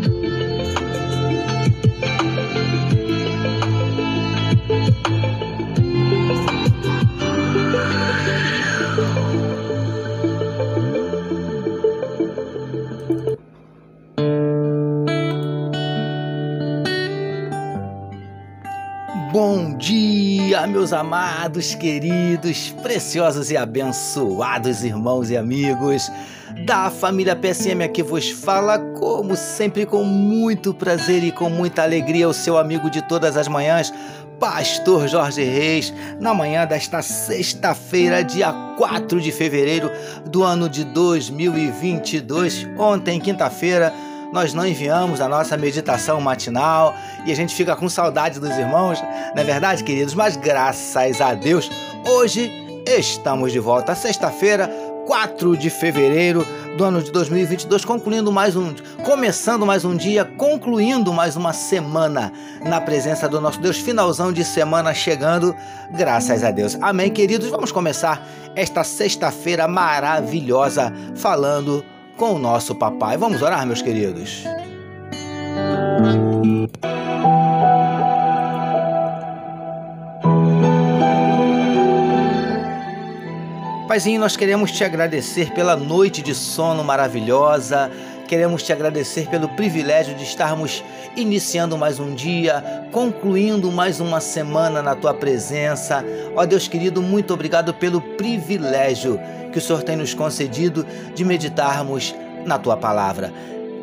Bye. Dia, meus amados, queridos, preciosos e abençoados irmãos e amigos da família PSM aqui vos fala, como sempre, com muito prazer e com muita alegria, o seu amigo de todas as manhãs, Pastor Jorge Reis, na manhã desta sexta-feira, dia 4 de fevereiro do ano de 2022. Ontem, quinta-feira, nós não enviamos a nossa meditação matinal e a gente fica com saudade dos irmãos, não é verdade, queridos? Mas graças a Deus, hoje estamos de volta. Sexta-feira, 4 de fevereiro do ano de 2022, concluindo mais um, começando mais um dia, concluindo mais uma semana na presença do nosso Deus, finalzão de semana chegando, graças a Deus. Amém, queridos. Vamos começar esta sexta-feira maravilhosa falando com o nosso papai. Vamos orar, meus queridos. Paizinho, nós queremos te agradecer pela noite de sono maravilhosa. Queremos te agradecer pelo privilégio de estarmos iniciando mais um dia, concluindo mais uma semana na tua presença. Ó Deus querido, muito obrigado pelo privilégio que o Senhor tem nos concedido de meditarmos na tua palavra.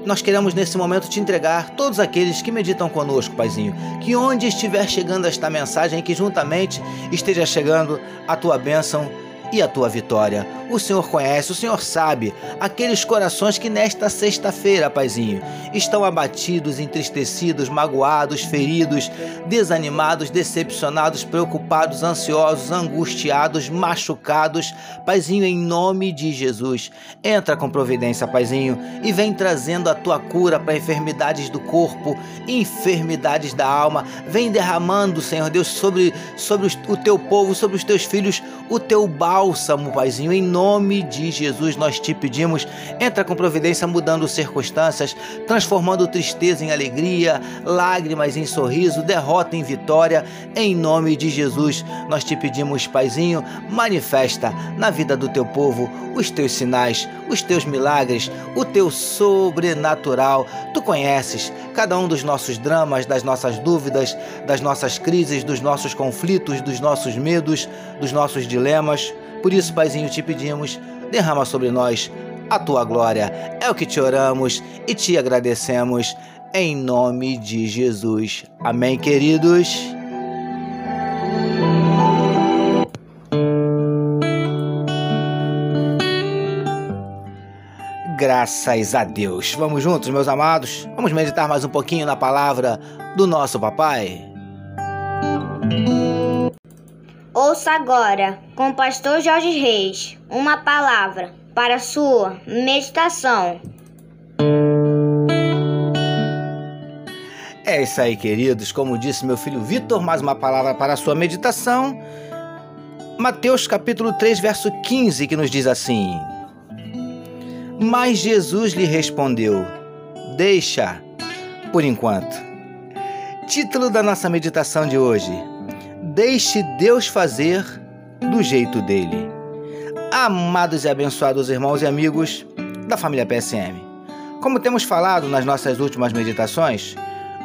Nós queremos nesse momento te entregar todos aqueles que meditam conosco, Paizinho. Que onde estiver chegando esta mensagem, que juntamente esteja chegando a tua bênção e a tua vitória. O Senhor conhece, o Senhor sabe aqueles corações que nesta sexta-feira, Paizinho, estão abatidos, entristecidos, magoados, feridos, desanimados, decepcionados, preocupados, ansiosos, angustiados, machucados. Paizinho, em nome de Jesus, entra com providência, Paizinho, e vem trazendo a tua cura para enfermidades do corpo, enfermidades da alma. Vem derramando, Senhor Deus, sobre, sobre o teu povo, sobre os teus filhos, o teu bálsamo, Paizinho, em nome de Jesus nós te pedimos, entra com providência mudando circunstâncias, transformando tristeza em alegria, lágrimas em sorriso, derrota em vitória, em nome de Jesus nós te pedimos, Paizinho, manifesta na vida do teu povo os teus sinais, os teus milagres, o teu sobrenatural. Tu conheces cada um dos nossos dramas, das nossas dúvidas, das nossas crises, dos nossos conflitos, dos nossos medos, dos nossos dilemas. Por isso, Paizinho, te pedimos, derrama sobre nós a tua glória. É o que te oramos e te agradecemos em nome de Jesus. Amém, queridos. Graças a Deus. Vamos juntos, meus amados? Vamos meditar mais um pouquinho na palavra do nosso papai? Ouça agora, com o pastor Jorge Reis, uma palavra para sua meditação. É isso aí, queridos. Como disse meu filho Vitor, mais uma palavra para a sua meditação. Mateus capítulo 3, verso 15, que nos diz assim: Mas Jesus lhe respondeu: Deixa, por enquanto. Título da nossa meditação de hoje Deixe Deus fazer do jeito dele. Amados e abençoados irmãos e amigos da família PSM. Como temos falado nas nossas últimas meditações,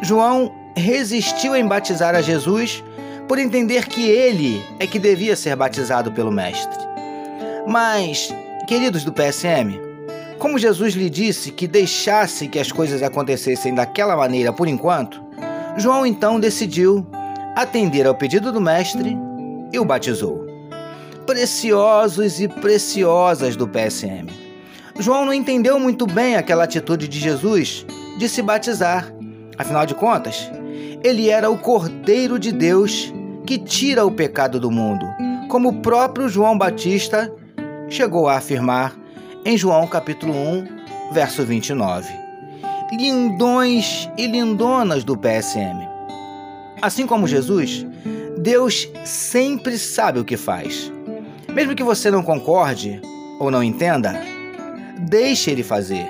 João resistiu em batizar a Jesus por entender que ele é que devia ser batizado pelo Mestre. Mas, queridos do PSM, como Jesus lhe disse que deixasse que as coisas acontecessem daquela maneira por enquanto, João então decidiu atender ao pedido do Mestre e o batizou. Preciosos e preciosas do PSM. João não entendeu muito bem aquela atitude de Jesus de se batizar. Afinal de contas, ele era o Cordeiro de Deus que tira o pecado do mundo, como o próprio João Batista chegou a afirmar em João capítulo 1, verso 29. Lindões e lindonas do PSM. Assim como Jesus, Deus sempre sabe o que faz. Mesmo que você não concorde ou não entenda, deixe ele fazer.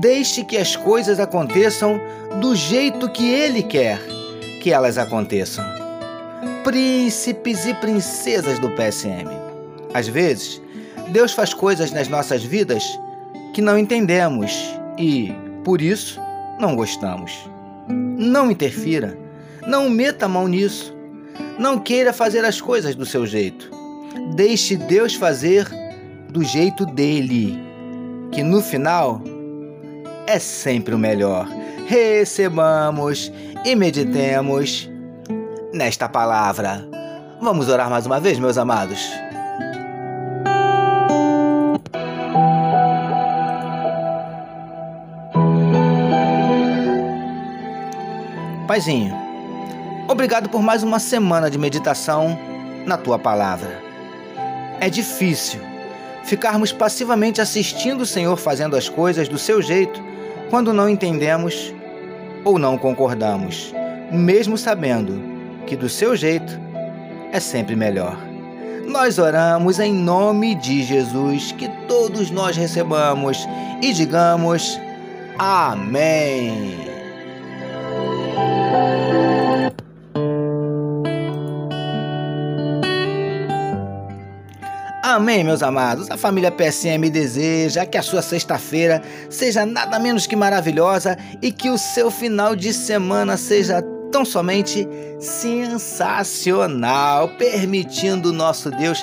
Deixe que as coisas aconteçam do jeito que Ele quer que elas aconteçam. Príncipes e princesas do PSM. Às vezes, Deus faz coisas nas nossas vidas que não entendemos e, por isso, não gostamos. Não interfira, não meta a mão nisso. Não queira fazer as coisas do seu jeito. Deixe Deus fazer do jeito dele, que no final é sempre o melhor. Recebamos e meditemos nesta palavra. Vamos orar mais uma vez, meus amados. Paizinho, obrigado por mais uma semana de meditação na tua palavra. É difícil ficarmos passivamente assistindo o Senhor fazendo as coisas do seu jeito quando não entendemos ou não concordamos, mesmo sabendo que do seu jeito é sempre melhor. Nós oramos em nome de Jesus, que todos nós recebamos e digamos Amém. Amém, meus amados. A família PSM deseja que a sua sexta-feira seja nada menos que maravilhosa e que o seu final de semana seja tão somente sensacional, permitindo nosso Deus.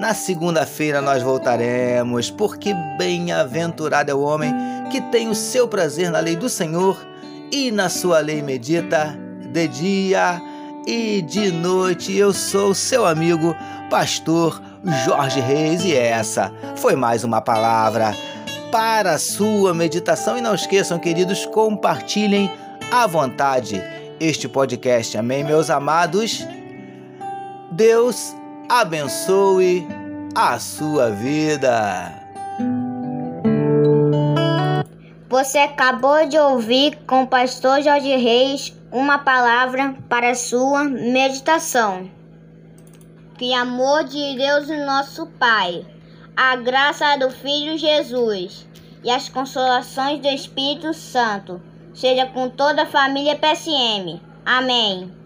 Na segunda-feira nós voltaremos, porque bem-aventurado é o homem que tem o seu prazer na lei do Senhor e na sua lei medita de dia e de noite. Eu sou seu amigo, pastor Jorge Reis, e essa foi mais uma palavra para a sua meditação. E não esqueçam, queridos, compartilhem à vontade este podcast. Amém, meus amados? Deus abençoe a sua vida. Você acabou de ouvir com o pastor Jorge Reis uma palavra para a sua meditação. Que amor de Deus, nosso Pai, a graça do Filho Jesus e as consolações do Espírito Santo seja com toda a família PSM. Amém.